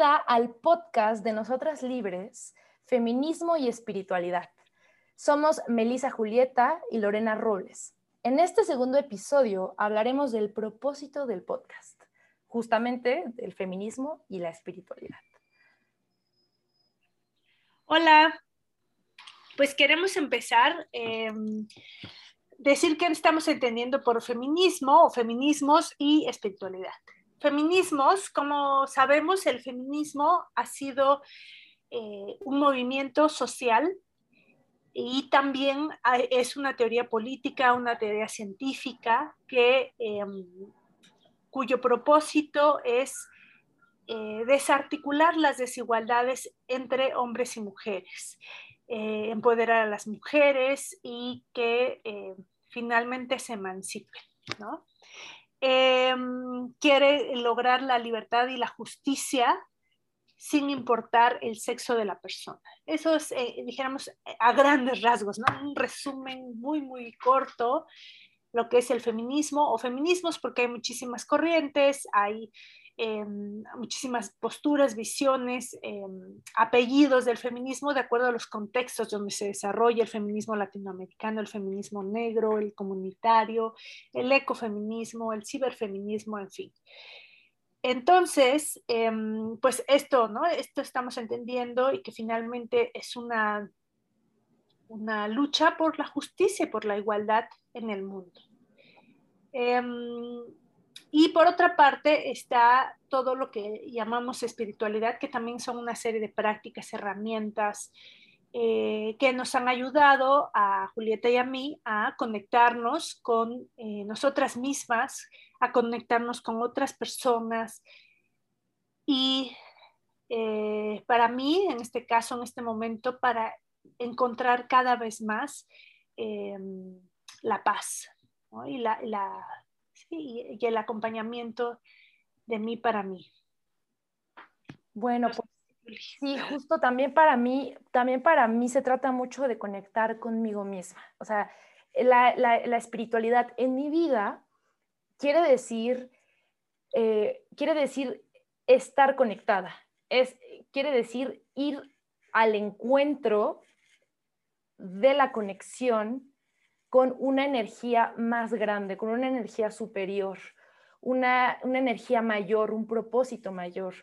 al podcast de Nosotras Libres, Feminismo y Espiritualidad. Somos Melisa Julieta y Lorena Robles. En este segundo episodio hablaremos del propósito del podcast, justamente del feminismo y la espiritualidad. Hola, pues queremos empezar. Eh, decir qué estamos entendiendo por feminismo o feminismos y espiritualidad feminismos, como sabemos, el feminismo ha sido eh, un movimiento social y también es una teoría política, una teoría científica que, em, cuyo propósito es eh, desarticular las desigualdades entre hombres y mujeres, eh, empoderar a las mujeres y que finalmente se emancipen. ¿no? Em, quiere lograr la libertad y la justicia sin importar el sexo de la persona. Eso es, eh, dijéramos, a grandes rasgos, ¿no? Un resumen muy, muy corto, lo que es el feminismo o feminismos, porque hay muchísimas corrientes, hay Em, muchísimas posturas, visiones, em, apellidos del feminismo de acuerdo a los contextos donde se desarrolla el feminismo latinoamericano, el feminismo negro, el comunitario, el ecofeminismo, el ciberfeminismo, en fin. Entonces, em, pues esto, ¿no? Esto estamos entendiendo y que finalmente es una, una lucha por la justicia y por la igualdad en el mundo. Y por otra parte está todo lo que llamamos espiritualidad, que también son una serie de prácticas, herramientas eh, que nos han ayudado a Julieta y a mí a conectarnos con eh, nosotras mismas, a conectarnos con otras personas. Y eh, para mí, en este caso, en este momento, para encontrar cada vez más la paz y la, y, el acompañamiento de mí para mí. Bueno, pues sí, justo también para mí, también para mí se trata mucho de conectar conmigo misma. O sea, la, espiritualidad en mi vida quiere decir, eh, quiere decir estar conectada, es, quiere decir ir al encuentro de la conexión con una energía más grande, con una energía superior, una, energía mayor, un propósito mayor.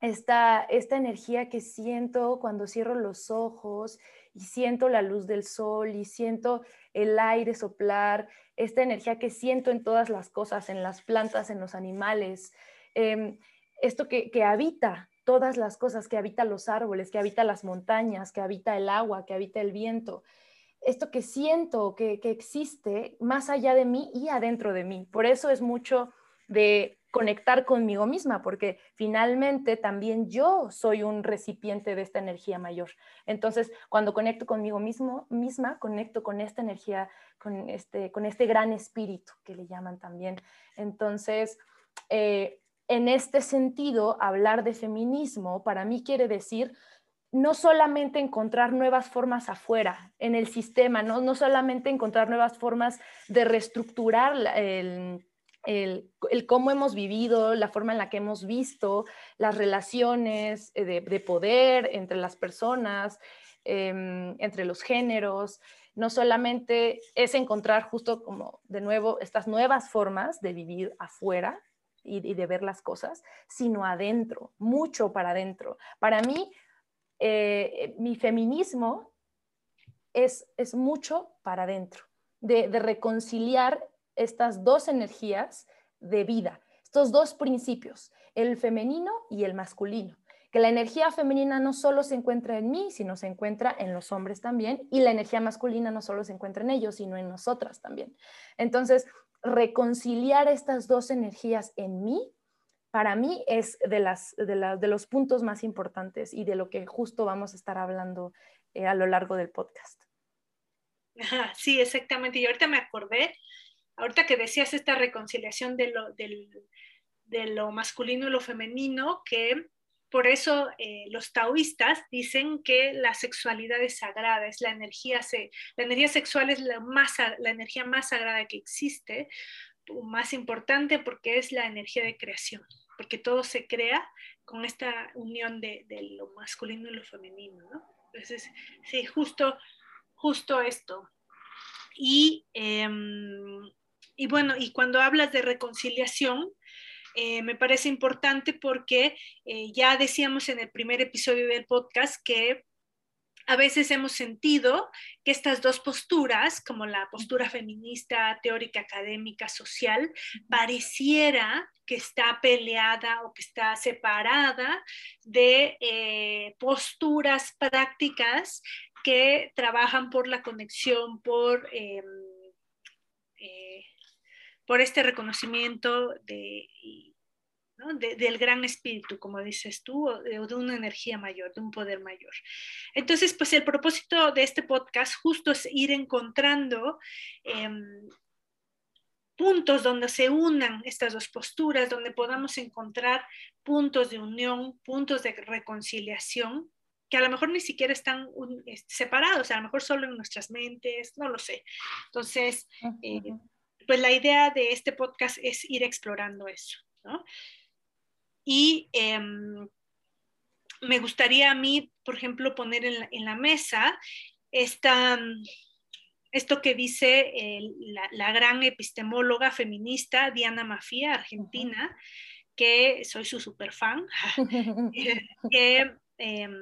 Esta, esta energía que siento cuando cierro los ojos y siento la luz del sol y siento el aire soplar, esta energía que siento en todas las cosas, en las plantas, en los animales, em, esto que, que habita todas las cosas, que habita los árboles, que habita las montañas, que habita el agua, que habita el viento esto que siento que, existe más allá de mí y adentro de mí. Por eso es mucho de conectar conmigo misma, porque finalmente también yo soy un recipiente de esta energía mayor. Entonces, cuando conecto conmigo mismo, misma, conecto con esta energía, con este, con este gran espíritu que le llaman también. Entonces, eh, en este sentido, hablar de feminismo para mí quiere decir no solamente encontrar nuevas formas afuera, en el sistema, no, solamente encontrar nuevas formas de reestructurar el, cómo hemos vivido, la forma en la que hemos visto las relaciones eh, de, poder entre las personas, em, entre los géneros. No solamente es encontrar justo como de nuevo estas nuevas formas de vivir afuera, y de ver las cosas, sino adentro, mucho para adentro. Para mí, eh, mi feminismo es, es mucho para adentro, de, reconciliar estas dos energías de vida, estos dos principios, el femenino y el masculino que la energía femenina no solo se encuentra en mí, sino se encuentra en los hombres también, y la energía masculina no solo se encuentra en ellos, sino en nosotras también. Entonces, reconciliar estas dos energías en mí para mí es de, las, de, los puntos más importantes y de lo que justo vamos a estar hablando eh, a lo largo del podcast. Sí, exactamente. Y ahorita me acordé, ahorita que decías esta reconciliación de lo, de lo masculino y lo femenino, que por eso eh, los taoístas dicen que la sexualidad es sagrada, es la energía, la energía sexual es la, más, la energía más sagrada que existe, más importante porque es la energía de creación porque todo se crea con esta unión de, lo masculino y lo femenino, ¿no? Entonces, sí, justo, justo esto. Y, em, y bueno, y cuando hablas de reconciliación, eh, me parece importante porque eh, ya decíamos en el primer episodio del podcast que a veces hemos sentido que estas dos posturas, como la postura feminista, teórica, académica, social, pareciera que está peleada o que está separada de eh, posturas prácticas que trabajan por la conexión, por, em, eh, por este reconocimiento de, del gran espíritu, como dices tú, o de, una energía mayor, de un poder mayor. Entonces, pues el propósito de este podcast justo es ir encontrando em, puntos donde se unan estas dos posturas, donde podamos encontrar puntos de unión, puntos de reconciliación, que a lo mejor ni siquiera están separados, a lo mejor solo en nuestras mentes, no lo sé. Entonces, eh, pues la idea de este podcast es ir explorando eso, ¿no? Y em, me gustaría a mí, por ejemplo, poner en la, mesa esta, esto que dice la, gran epistemóloga feminista Diana Mafia, argentina, que soy su super fan, em,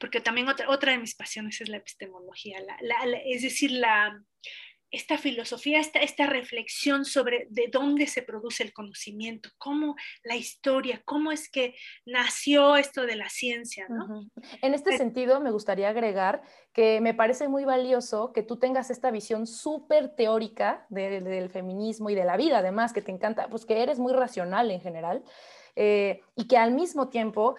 porque también otra, otra de mis pasiones es la epistemología, es decir, la, esta filosofía, esta, esta reflexión sobre de dónde se produce el conocimiento, cómo la historia, cómo es que nació esto de la ciencia. ¿no? En este eh, sentido, me gustaría agregar que me parece muy valioso que tú tengas esta visión súper teórica del feminismo y de la vida, además, que te encanta, pues que eres muy racional en general, eh, y que al mismo tiempo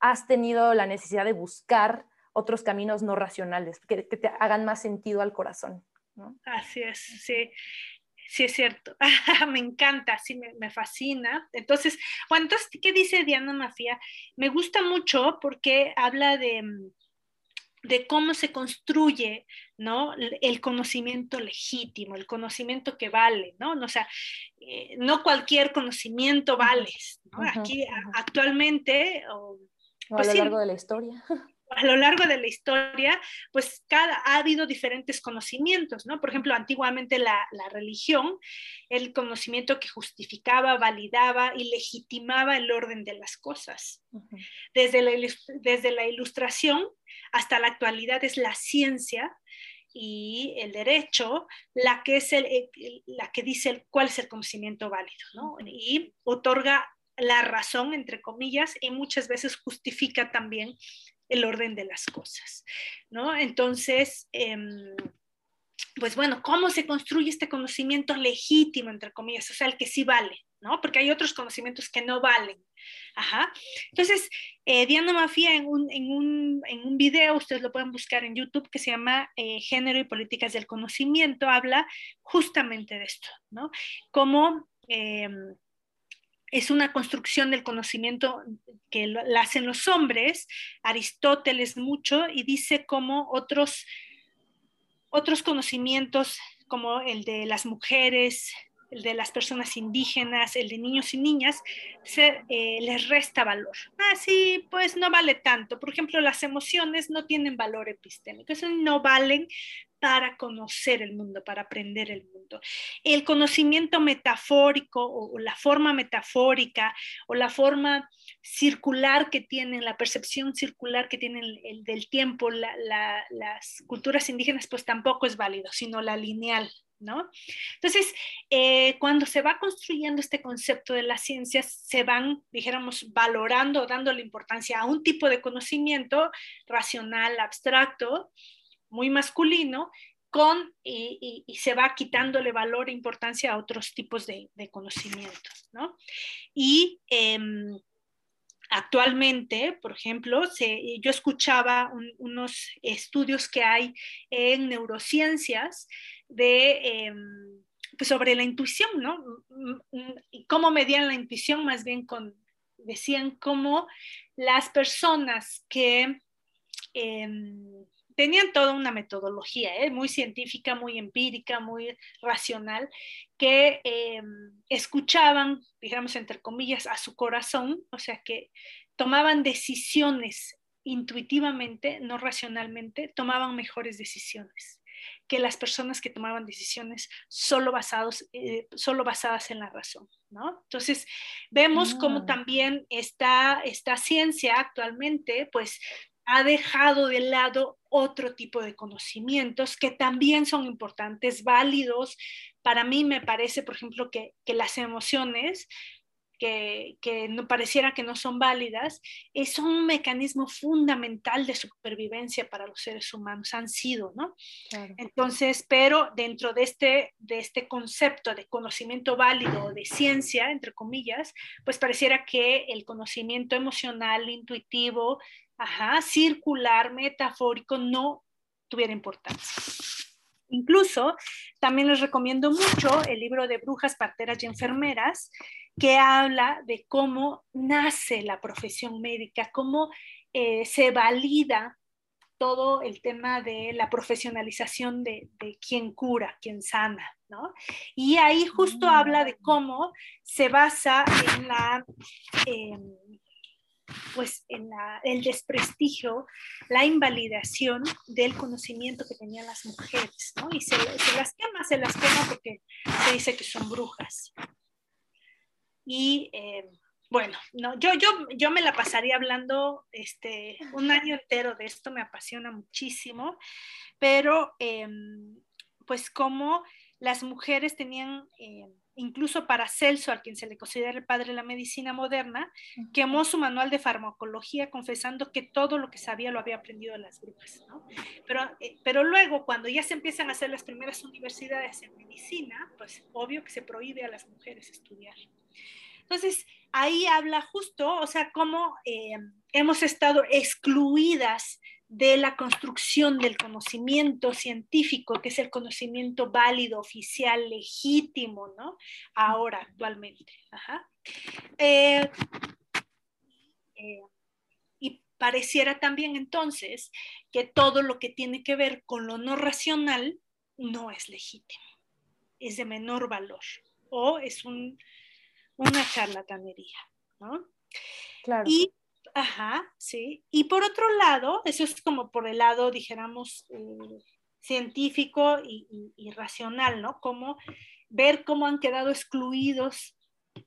has tenido la necesidad de buscar otros caminos no racionales, que, que te hagan más sentido al corazón. Así es, sí. Sí, es cierto. me encanta, sí, me, fascina. Entonces, bueno, entonces, ¿qué dice Diana Mafia? Me gusta mucho porque habla de, de cómo se construye, ¿no? El conocimiento legítimo, el conocimiento que vale, ¿no? O sea, eh, no cualquier conocimiento vale, Aquí actualmente... a pues lo largo de la historia. a lo largo de la historia, pues cada, ha habido diferentes conocimientos, ¿no? Por ejemplo, antiguamente la, religión, el conocimiento que justificaba, validaba y legitimaba el orden de las cosas. desde, la, desde la ilustración hasta la actualidad es la ciencia y el derecho la que, es el, la que dice cuál es el conocimiento válido, ¿no? Y otorga la razón, entre comillas, y muchas veces justifica también el orden de las cosas, ¿no? Entonces, em, pues bueno, ¿cómo se construye este conocimiento legítimo, entre comillas? O sea, el que sí vale, ¿no? Porque hay otros conocimientos que no valen. Ajá. Entonces, eh, Diana Mafia en un, en, un, en un, video, ustedes lo pueden buscar en YouTube, que se llama eh, Género y Políticas del Conocimiento, habla justamente de esto, ¿no? Cómo... Em, es una construcción del conocimiento que hacen los hombres, Aristóteles mucho, y dice cómo otros, otros conocimientos como el de las mujeres, el de las personas indígenas, el de niños y niñas, se, eh, les resta valor. Ah, pues no vale tanto. Por ejemplo, las emociones no tienen valor epistémico, eso no valen para conocer el mundo, para aprender el mundo. El conocimiento metafórico o, la forma metafórica o la forma circular que tienen, la percepción circular que tienen el, del tiempo, las culturas indígenas, pues tampoco es válido, sino la lineal, ¿no? Entonces, eh, cuando se va construyendo este concepto de las ciencias, se van, dijéramos, valorando, dándole importancia a un tipo de conocimiento racional, abstracto, muy masculino, con, y, se va quitándole valor e importancia a otros tipos de, conocimientos, ¿no? Y em, actualmente, por ejemplo, yo escuchaba unos estudios que hay en neurociencias de, em, pues sobre la intuición, ¿no? Y cómo medían la intuición, más bien decían cómo las personas que, em, tenían toda una metodología, ¿eh? muy científica, muy empírica, muy racional, que eh, escuchaban, digamos, entre comillas, a su corazón, o sea, que tomaban decisiones intuitivamente, no racionalmente, tomaban mejores decisiones que las personas que tomaban decisiones solo, basados, eh, solo basadas en la razón. ¿no? Entonces, vemos cómo ah. también esta, esta ciencia actualmente, pues, ha dejado de lado otro tipo de conocimientos que también son importantes, válidos. Para mí me parece, por ejemplo, que, que las emociones que, no pareciera que no son válidas, es un mecanismo fundamental de supervivencia para los seres humanos, han sido, ¿no? Entonces, pero dentro de este, de este concepto de conocimiento válido, de ciencia, entre comillas, pues pareciera que el conocimiento emocional, intuitivo, ajá, circular, metafórico, no tuviera importancia. Incluso también les recomiendo mucho el libro de Brujas, Parteras y Enfermeras, que habla de cómo nace la profesión médica, cómo eh, se valida todo el tema de la profesionalización de, de quien cura, quien sana, ¿no? Y ahí justo mm. habla de cómo se basa en la... pues en el desprestigio, la invalidación del conocimiento que tenían las mujeres, ¿no? Y se, las quema, se las quema porque se dice que son brujas. Y eh, bueno, no, yo, yo, yo me la pasaría hablando este, un año entero de esto, me apasiona muchísimo, pero em, pues como las mujeres tenían, em, incluso para Celso, a quien se le considera el padre de la medicina moderna, quemó su manual de farmacología confesando que todo lo que sabía lo había aprendido de las brujas. ¿no? Pero, eh, pero luego, cuando ya se empiezan a hacer las primeras universidades en medicina, pues obvio que se prohíbe a las mujeres estudiar. Entonces, ahí habla justo, o sea, cómo eh, hemos estado excluidas de la construcción del conocimiento científico, que es el conocimiento válido, oficial, legítimo, ¿no? Ahora, actualmente. Eh, eh, y pareciera también entonces que todo lo que tiene que ver con lo no racional no es legítimo, es de menor valor o es un, una charlatanería, ¿no? Claro. Y, ajá, sí. Y por otro lado, eso es como por el lado, dijéramos, eh, científico y, racional, ¿no? Como ver cómo han quedado excluidos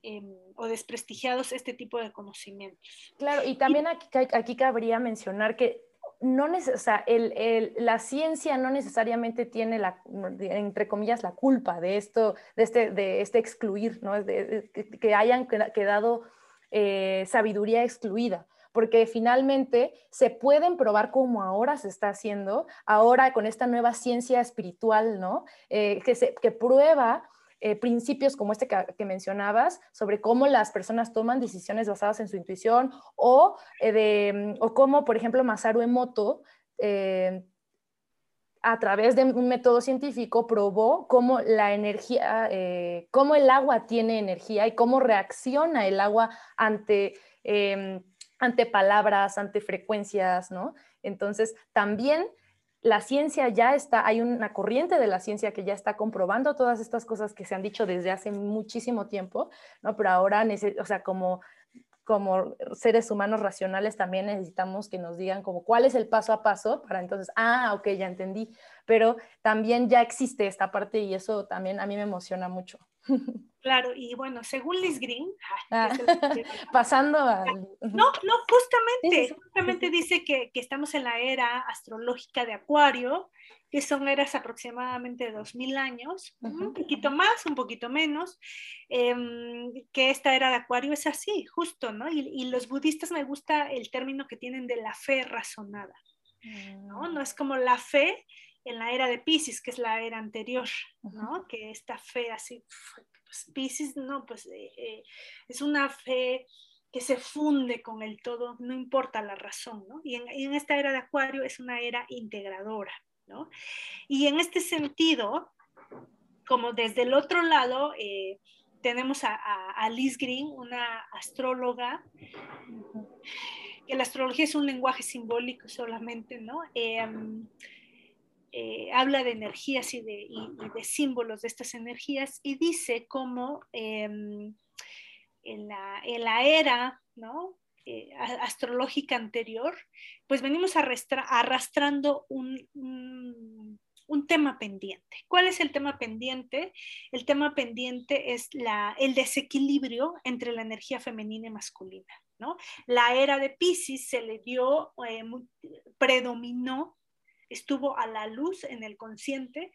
em, o desprestigiados este tipo de conocimientos. Claro, y también aquí, aquí cabría mencionar que no o sea, la ciencia no necesariamente tiene, la, entre comillas, la culpa de esto, de este, de este excluir, ¿no? que hayan quedado eh, sabiduría excluida, porque finalmente se pueden probar como ahora se está haciendo, ahora con esta nueva ciencia espiritual, ¿no? Eh, que, se, que prueba eh, principios como este que, mencionabas sobre cómo las personas toman decisiones basadas en su intuición o, eh, de, o cómo, por ejemplo, Masaru Emoto, a través de un método científico, probó cómo la energía, cómo el agua tiene energía y cómo reacciona el agua ante, em, ante palabras, ante frecuencias, ¿no? Entonces, también la ciencia ya está, hay una corriente de la ciencia que ya está comprobando todas estas cosas que se han dicho desde hace muchísimo tiempo, ¿no? Pero ahora, o sea, como, como seres humanos racionales también necesitamos que nos digan como cuál es el paso a paso para entonces, ah, ok, ya entendí, pero también ya existe esta parte y eso también a mí me emociona mucho. Claro, y bueno, según Liz Green, ah, pasando a... No, no, justamente, justamente dice que, estamos en la era astrológica de Acuario, que son eras aproximadamente de 2000 años, un poquito más, un poquito menos, em, que esta era de Acuario es así, justo, ¿no? Y, los budistas me gusta el término que tienen de la fe razonada, ¿no? Mm. No es como la fe en la era de Pisces, que es la era anterior, ¿no? Que esta fe así pues Pisces, no, pues eh, eh, es una fe que se funde con el todo, no importa la razón, ¿no? Y en, esta era de Acuario es una era integradora, Y en este sentido, como desde el otro lado, eh, tenemos a, Liz Green, una astróloga que la astrología es un lenguaje simbólico solamente, ¿no? Em, eh, habla de energías y de, símbolos de estas energías y dice cómo en, la, en, la, era, ¿no? Eh, astrológica anterior, pues venimos arrastrando un, tema pendiente. ¿Cuál es el tema pendiente? El tema pendiente es el desequilibrio entre la energía femenina y masculina. ¿no? La era de Pisces se le dio, eh, predominó, estuvo a la luz en el consciente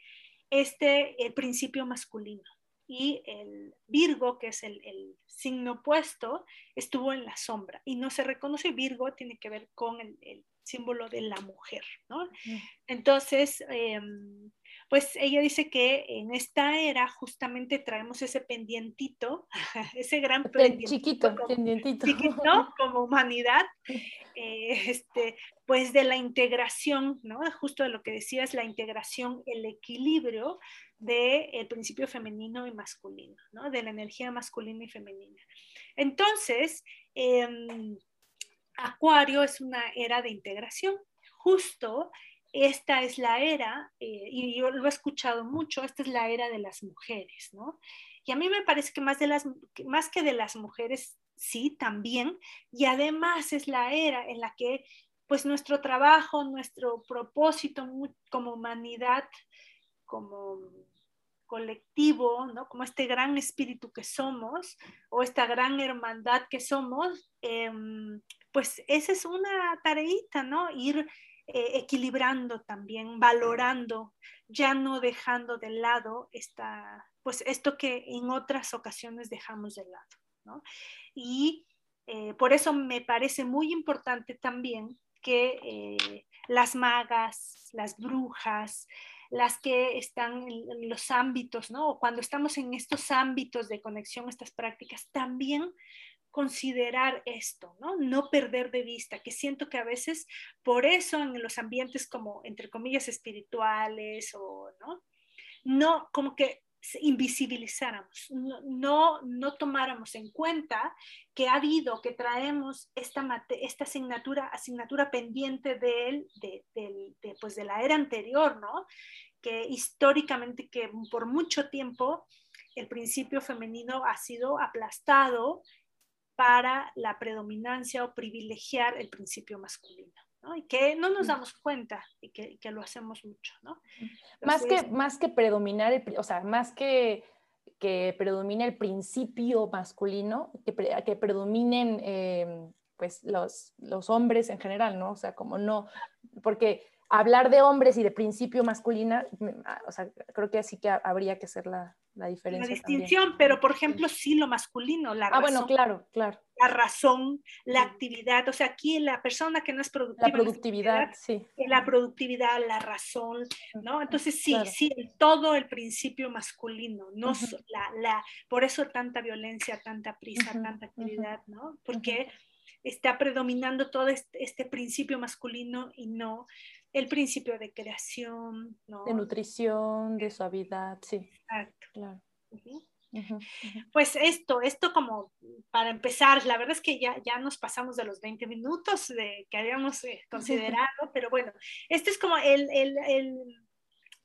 este el principio masculino y el Virgo, que es el, signo opuesto, estuvo en la sombra y no se reconoce. Virgo tiene que ver con el, símbolo de la mujer, ¿no? Entonces, em, pues ella dice que en esta era justamente traemos ese pendientito, ese gran pendientito. Chiquito, como, pendientito. como humanidad, eh, este, pues de la integración, ¿no? Justo de lo que decías, la integración, el equilibrio del principio femenino y masculino, ¿no? de la energía masculina y femenina. Entonces, em, Acuario es una era de integración. Justo esta es la era, eh, y yo lo he escuchado mucho, esta es la era de las mujeres, ¿no? Y a mí me parece que más, de las, más que de las mujeres, sí, también, y además es la era en la que pues nuestro trabajo, nuestro propósito como humanidad como colectivo, ¿no? como este gran espíritu que somos o esta gran hermandad que somos, em, pues esa es una tareita, ¿no? Ir eh, equilibrando también, valorando, ya no dejando de lado esta, pues esto que en otras ocasiones dejamos de lado, ¿no? Y eh, por eso me parece muy importante también que eh, las magas, las brujas, las que están en los ámbitos, ¿no? cuando estamos en estos ámbitos de conexión, estas prácticas, también considerar esto, ¿no? No perder de vista, que siento que a veces por eso en los ambientes como, entre comillas, espirituales o, ¿no? No, como que invisibilizáramos, no, no, tomáramos en cuenta que ha habido, que traemos esta, esta asignatura, asignatura pendiente de, él, de, de, pues de la era anterior, ¿no? Que históricamente, que por mucho tiempo el principio femenino ha sido aplastado para la predominancia o privilegiar el principio masculino. Y que no nos damos cuenta y que, que lo hacemos mucho, ¿no? más, que, más que predominar, el, o sea, más que que predomine el principio masculino, que, que predominen em, pues los, los hombres en general, ¿no? O sea, como no, porque hablar de hombres y de principio masculina, ah, o sea, creo que así que habría que hacer la, la diferencia. La distinción, pero por ejemplo, sí lo masculino, la razón. Ah, bueno, claro, claro la razón, la actividad, o sea, aquí la persona que no es productiva. La productividad, sí. La productividad, la razón, ¿no? Entonces sí, sí, todo el principio masculino, no la, la, por eso tanta violencia, tanta prisa, tanta actividad, ¿no? Porque está predominando todo este, este, principio masculino y no el principio de creación, ¿no? De nutrición, de suavidad, sí. Exacto. Claro. Pues esto, esto como para empezar, la verdad es que ya, ya nos pasamos de los 20 minutos de, que habíamos eh, considerado, pero bueno, este es como el... el, el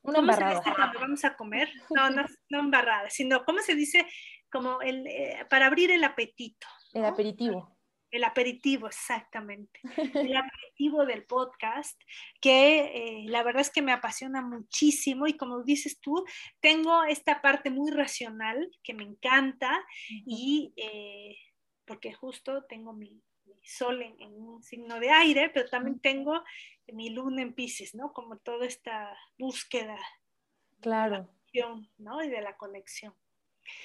Una ¿Cómo se dice cuando vamos a comer? No, no, no embarrada, sino ¿cómo se dice? Como el, eh, para abrir el apetito. El aperitivo. El aperitivo, exactamente. El aperitivo del podcast, que eh, la verdad es que me apasiona muchísimo y como dices tú, tengo esta parte muy racional que me encanta y eh, porque justo tengo mi, sol en, un signo de aire, pero también tengo mi luna en Pisces, ¿no? Como toda esta búsqueda. Claro. De la ¿no? Y de la conexión.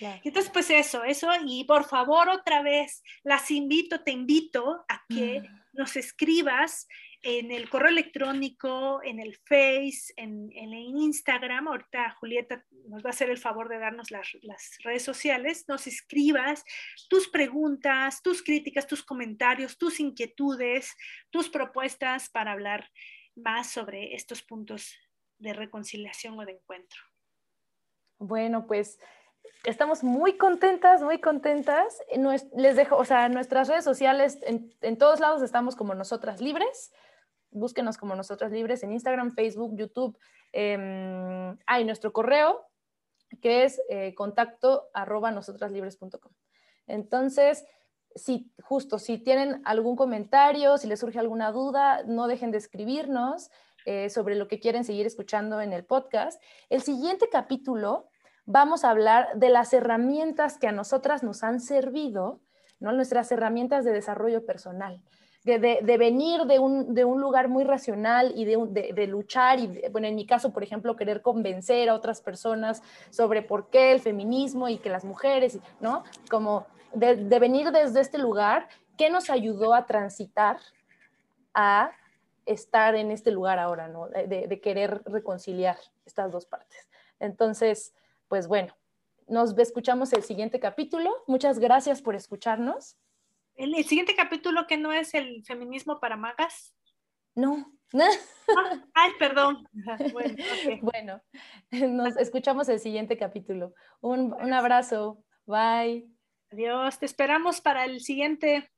Entonces, pues eso, eso, y por favor otra vez, las invito, te invito a que mm. nos escribas en el correo electrónico, en el Face, en, en, Instagram. Ahorita Julieta nos va a hacer el favor de darnos las, las, redes sociales. Nos escribas tus preguntas, tus críticas, tus comentarios, tus inquietudes, tus propuestas para hablar más sobre estos puntos de reconciliación o de encuentro. Bueno, pues estamos muy contentas, muy contentas. Les dejo, o sea, nuestras redes sociales, en, todos lados estamos como nosotras libres. Búsquenos como nosotras libres en Instagram, Facebook, YouTube. Eh, hay nuestro correo, que es eh, contacto arroba nosotraslibres.com. Entonces, si justo, si tienen algún comentario, si les surge alguna duda, no dejen de escribirnos eh, sobre lo que quieren seguir escuchando en el podcast. El siguiente capítulo vamos a hablar de las herramientas que a nosotras nos han servido, ¿no? nuestras herramientas de desarrollo personal. De, venir de un, lugar muy racional y de, luchar y, bueno, en mi caso, por ejemplo, querer convencer a otras personas sobre por qué el feminismo y que las mujeres, ¿no? Como de, venir desde este lugar, ¿qué nos ayudó a transitar a estar en este lugar ahora, ¿no? de querer reconciliar estas dos partes. Entonces, pues bueno, nos escuchamos el siguiente capítulo. Muchas gracias por escucharnos. El, siguiente capítulo que no es el feminismo para magas. No. Ah, ay, perdón. Bueno, nos escuchamos el siguiente capítulo. Un, un abrazo. Bye. Adiós. Te esperamos para el siguiente.